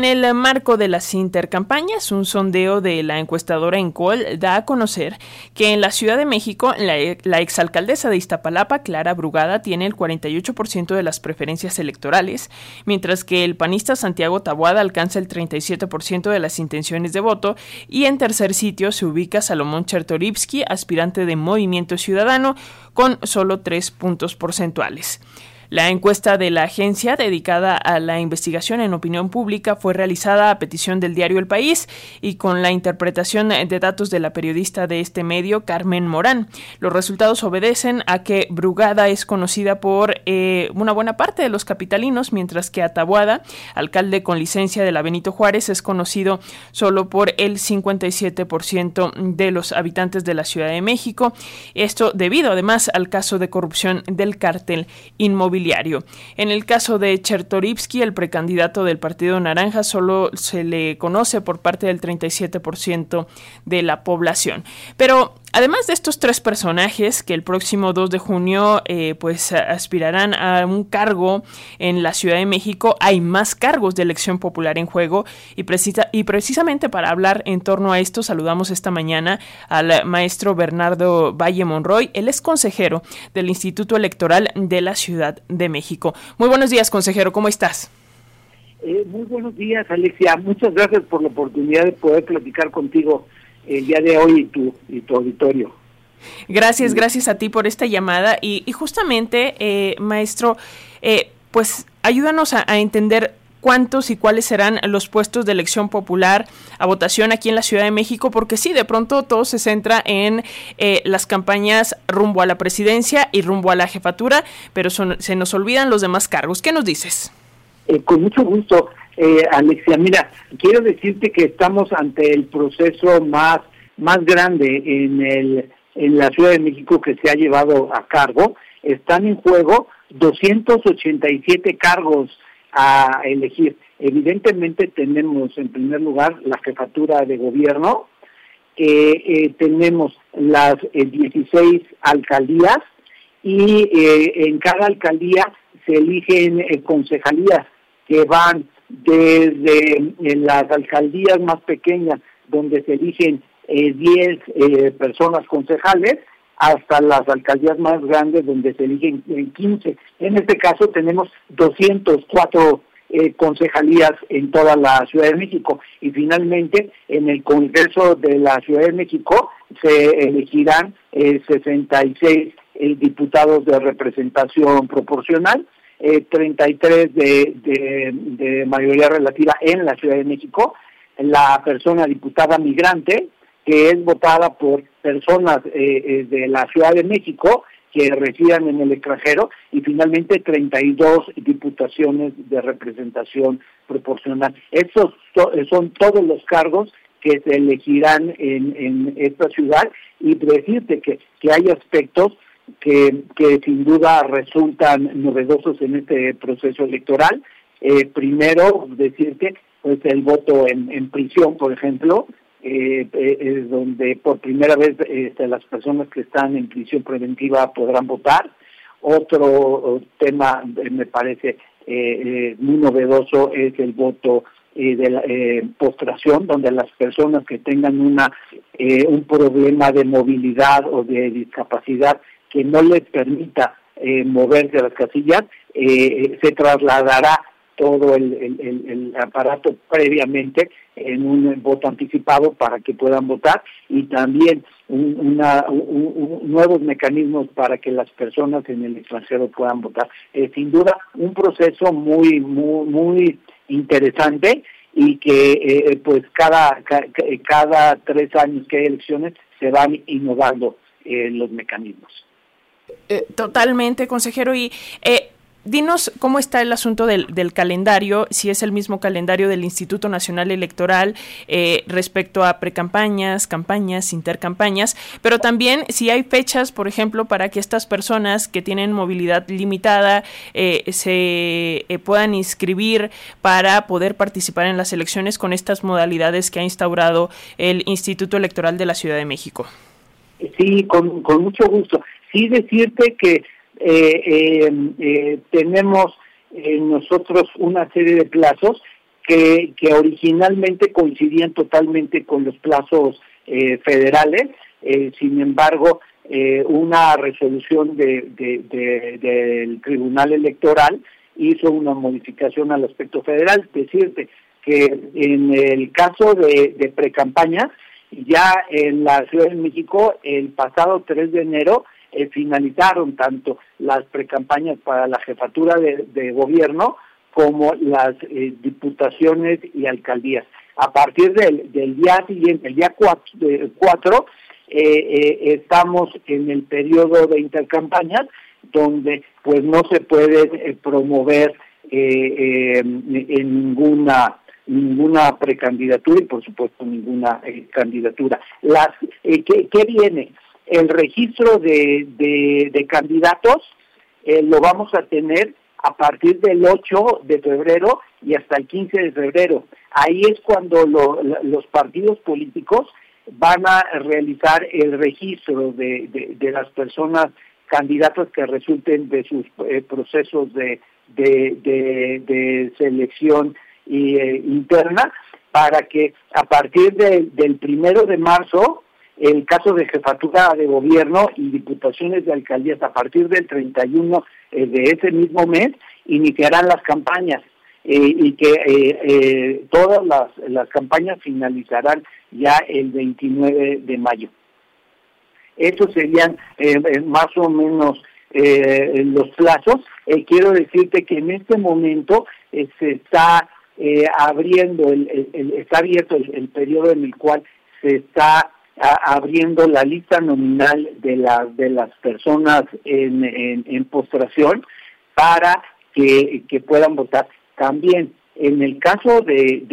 En el marco de las intercampañas, un sondeo de la encuestadora Encol da a conocer que en la Ciudad de México la, exalcaldesa de Iztapalapa, Clara Brugada, tiene el 48% de las preferencias electorales, mientras que el panista Santiago Tabuada alcanza el 37% de las intenciones de voto y en tercer sitio se ubica Salomón Chertorivsky, aspirante de Movimiento Ciudadano, con solo tres puntos porcentuales. La encuesta de la agencia dedicada a la investigación en opinión pública fue realizada a petición del diario El País y con la interpretación de datos de la periodista de este medio, Carmen Morán. Los resultados obedecen a que Brugada es conocida por eh, una buena parte de los capitalinos, mientras que Atabuada, alcalde con licencia de la Benito Juárez, es conocido solo por el 57% de los habitantes de la Ciudad de México. Esto debido además al caso de corrupción del cártel inmobiliario en el caso de Chertorivsky, el precandidato del Partido Naranja, solo se le conoce por parte del 37% de la población. Pero Además de estos tres personajes que el próximo 2 de junio eh, pues aspirarán a un cargo en la Ciudad de México, hay más cargos de elección popular en juego y, precisa, y precisamente para hablar en torno a esto saludamos esta mañana al maestro Bernardo Valle Monroy, él es consejero del Instituto Electoral de la Ciudad de México. Muy buenos días, consejero, ¿cómo estás? Eh, muy buenos días, Alexia. Muchas gracias por la oportunidad de poder platicar contigo el día de hoy y tu, y tu auditorio. Gracias, gracias a ti por esta llamada y, justamente, eh, maestro, eh, pues ayúdanos a, entender cuántos y cuáles serán los puestos de elección popular a votación aquí en la Ciudad de México, porque sí, de pronto todo se centra en eh, las campañas rumbo a la presidencia y rumbo a la jefatura, pero se nos olvidan los demás cargos. ¿Qué nos dices? con mucho gusto. Eh, Alexia, mira, quiero decirte que estamos ante el proceso más, más grande en, el, en la Ciudad de México que se ha llevado a cargo. Están en juego 287 cargos a elegir. Evidentemente tenemos en primer lugar la jefatura de gobierno, eh, tenemos las 16 eh, alcaldías y eh, en cada alcaldía se eligen concejalías que van desde las alcaldías más pequeñas, donde se eligen 10 eh, eh, personas concejales, hasta las alcaldías más grandes, donde se eligen 15. En este caso tenemos 204 eh, concejalías en toda la Ciudad de México. Y finalmente, en el Congreso de la Ciudad de México se elegirán 66 diputados de representación proporcional eh, 33 de, de, mayoría relativa en la Ciudad de México, la persona diputada migrante, que es votada por personas eh, eh, de la Ciudad de México que residan en el extranjero y finalmente 32 diputaciones de representación proporcional. Esos son todos los cargos que se elegirán en, en esta ciudad y decirte que, que hay aspectos que, sin duda resultan novedosos en este proceso electoral. Eh, primero, decirte, pues el voto en, prisión, por ejemplo, eh, eh, donde por primera vez este, las personas que están en prisión preventiva podrán votar. Otro tema, me parece muy novedoso, es el voto de postración, donde las personas que tengan una un problema de movilidad o de discapacidad que no les permita eh, moverse a las casillas, eh, se trasladará todo el, aparato previamente en un voto anticipado para que puedan votar y también una, nuevos mecanismos para que las personas en el extranjero puedan votar. Eh, sin duda, un proceso muy, muy, muy interesante y que eh, pues cada, cada tres años que hay elecciones se van innovando los mecanismos. Eh, totalmente, consejero. Y eh, dinos cómo está el asunto del, calendario, si es el mismo calendario del Instituto Nacional Electoral eh, respecto a precampañas, campañas, intercampañas, pero también si hay fechas, por ejemplo, para que estas personas que tienen movilidad limitada se puedan inscribir para poder participar en las elecciones con estas modalidades que ha instaurado el Instituto Electoral de la Ciudad de México. Sí, con mucho gusto sí decirte que eh, eh, eh tenemos nosotros una serie de plazos que, que originalmente coincidían totalmente con los plazos eh, federales, eh, sin embargo, eh, una resolución de, del Tribunal Electoral hizo una modificación al aspecto federal, decirte que en el caso de, de precampaña, ya en la Ciudad de México, el pasado 3 de enero, eh, finalizaron tanto las precampañas para la jefatura de, gobierno como las eh, diputaciones y alcaldías. A partir del, día siguiente, el día 4, eh, estamos en el periodo de intercampañas donde pues no se puede promover en ninguna ninguna precandidatura y por supuesto ninguna candidatura. Las ¿qué, ¿qué, viene? El registro de, de, candidatos eh, lo vamos a tener a partir del 8 de febrero y hasta el 15 de febrero. Ahí es cuando los partidos políticos van a realizar el registro de, de, las personas candidatos que resulten de sus eh, procesos de, de, selección eh, interna para que a partir del primero de marzo el caso de jefatura de gobierno y diputaciones de alcaldías a partir del 31 eh, de ese mismo mes iniciarán las campañas eh, y que eh, todas las, las campañas finalizarán ya el 29 de mayo. Esos serían más o menos los plazos. quiero decirte que en este momento se está abriendo, el, está abierto el periodo en el cual se está abriendo la lista nominal de, las de las personas en, en, postración para que, puedan votar. También, en el caso de,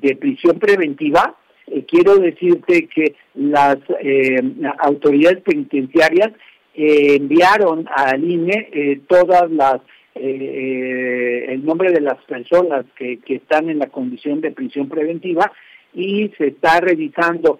de, prisión preventiva, eh, quiero decirte que las eh, autoridades penitenciarias eh, enviaron al INE todas las el nombre de las personas que, que están en la condición de prisión preventiva y se está revisando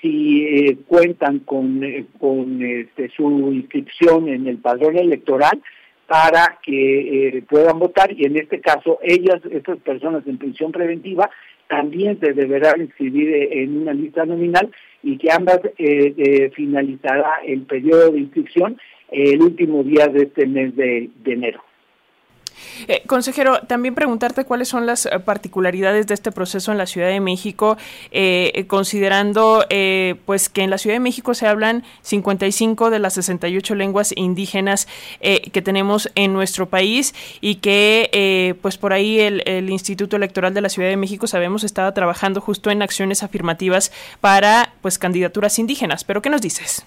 si eh, cuentan con, eh, con este, su inscripción en el padrón electoral para que eh, puedan votar y en este caso ellas, estas personas en prisión preventiva, también se deberán inscribir en una lista nominal y que ambas finalizará el periodo de inscripción el último día de este mes de enero. Eh, consejero, también preguntarte cuáles son las eh, particularidades de este proceso en la Ciudad de México, eh, considerando pues que en la Ciudad de México se hablan 55 de las 68 lenguas indígenas que tenemos en nuestro país y que pues por ahí el, el, Instituto Electoral de la Ciudad de México sabemos estaba trabajando justo en acciones afirmativas para pues candidaturas indígenas. Pero ¿qué nos dices?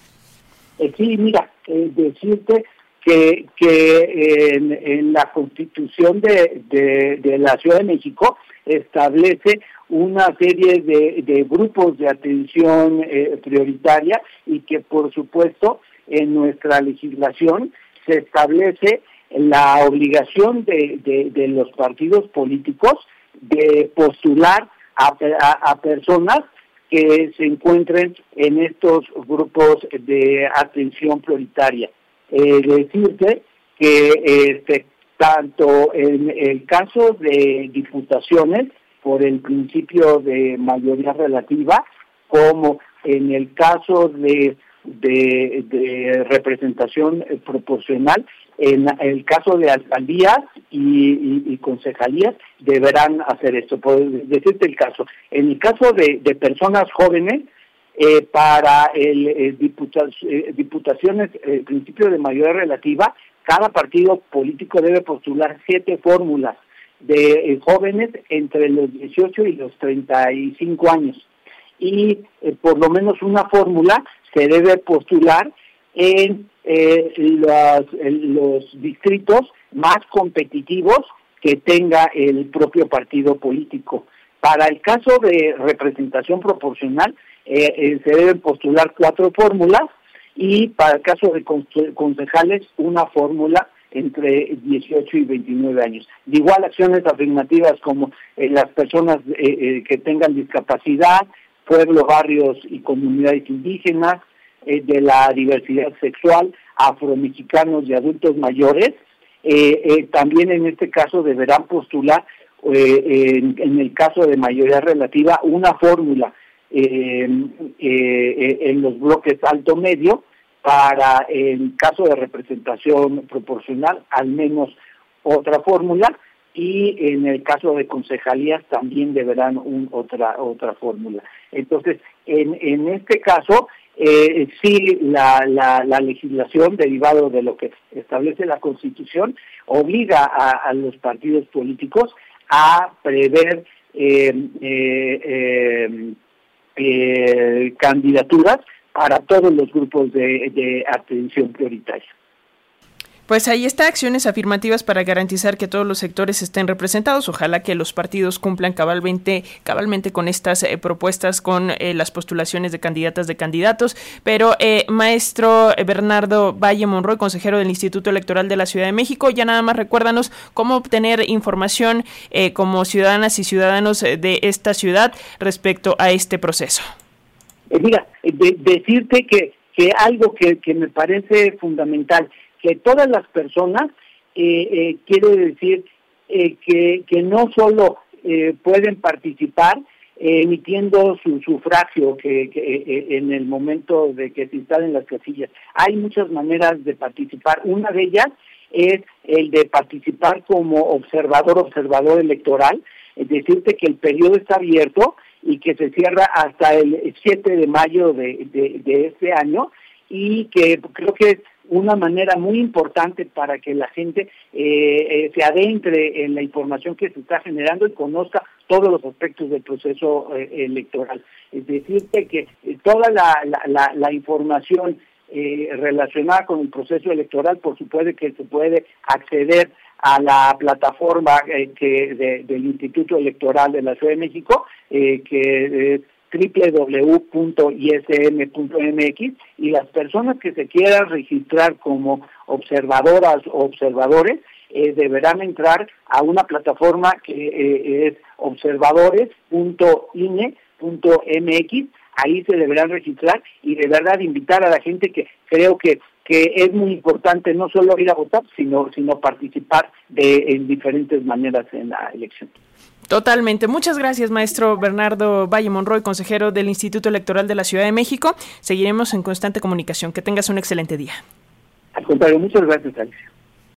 Sí, mira, decirte que, en, la constitución de, la Ciudad de México establece una serie de, grupos de atención eh, prioritaria y que por supuesto en nuestra legislación se establece la obligación de, los partidos políticos de postular a, personas que se encuentren en estos grupos de atención prioritaria eh, decirte que este, tanto en el caso de diputaciones, por el principio de mayoría relativa, como en el caso de, de, representación proporcional, en el caso de alcaldías y, concejalías deberán hacer esto. Por decirte el caso, en el caso de, de personas jóvenes, eh, para el, eh, eh, diputaciones, el principio de mayoría relativa, cada partido político debe postular siete fórmulas de jóvenes entre los 18 y los 35 años. Y por lo menos una fórmula se debe postular en los, los distritos más competitivos que tenga el propio partido político. Para el caso de representación proporcional, eh, eh, se deben postular cuatro fórmulas y para el caso de concejales una fórmula entre 18 y 29 años. De igual acciones afirmativas como eh, las personas que tengan discapacidad, pueblos, barrios y comunidades indígenas, de la diversidad sexual, afromexicanos y adultos mayores, también en este caso deberán postular en, el caso de mayoría relativa, una fórmula en los bloques alto-medio para el caso de representación proporcional, al menos otra fórmula, y en el caso de concejalías también deberán un, otra otra fórmula. Entonces, en, en este caso, eh, sí la, la, legislación derivado de lo que establece la Constitución obliga a, los partidos políticos a prever eh, eh, eh, candidaturas para todos los grupos de, de atención prioritaria. Pues ahí está, acciones afirmativas para garantizar que todos los sectores estén representados. Ojalá que los partidos cumplan cabalmente, cabalmente con estas eh, propuestas, con eh, las postulaciones de candidatas de candidatos. Pero, eh, maestro Bernardo Valle Monroy, consejero del Instituto Electoral de la Ciudad de México, ya nada más recuérdanos cómo obtener información como ciudadanas y ciudadanos de esta ciudad respecto a este proceso. mira, decirte que, que algo que, que me parece fundamental, que todas las personas, eh, eh, quiere decir eh, que, que no solo eh, pueden participar emitiendo su sufragio que, que en el momento de que se instalen las casillas. Hay muchas maneras de participar. Una de ellas es el de participar como observador, observador electoral, es decirte que el periodo está abierto y que se cierra hasta el 7 de mayo de, de, de este año y que creo que una manera muy importante para que la gente eh, eh, se adentre en la información que se está generando y conozca todos los aspectos del proceso eh, electoral. Es decirte que toda la, la, la, información relacionada con el proceso electoral, por supuesto que se puede acceder a la plataforma que del Instituto Electoral de la Ciudad de México, que es www.ism.mx y las personas que se quieran registrar como observadoras o observadores eh, deberán entrar a una plataforma que eh, es observadores.ine.mx ahí se deberán registrar y de verdad invitar a la gente que creo que que es muy importante no solo ir a votar, sino sino participar de en diferentes maneras en la elección. Totalmente. Muchas gracias, maestro Bernardo Valle Monroy, consejero del Instituto Electoral de la Ciudad de México. Seguiremos en constante comunicación. Que tengas un excelente día. Al contrario, muchas gracias, Alicia.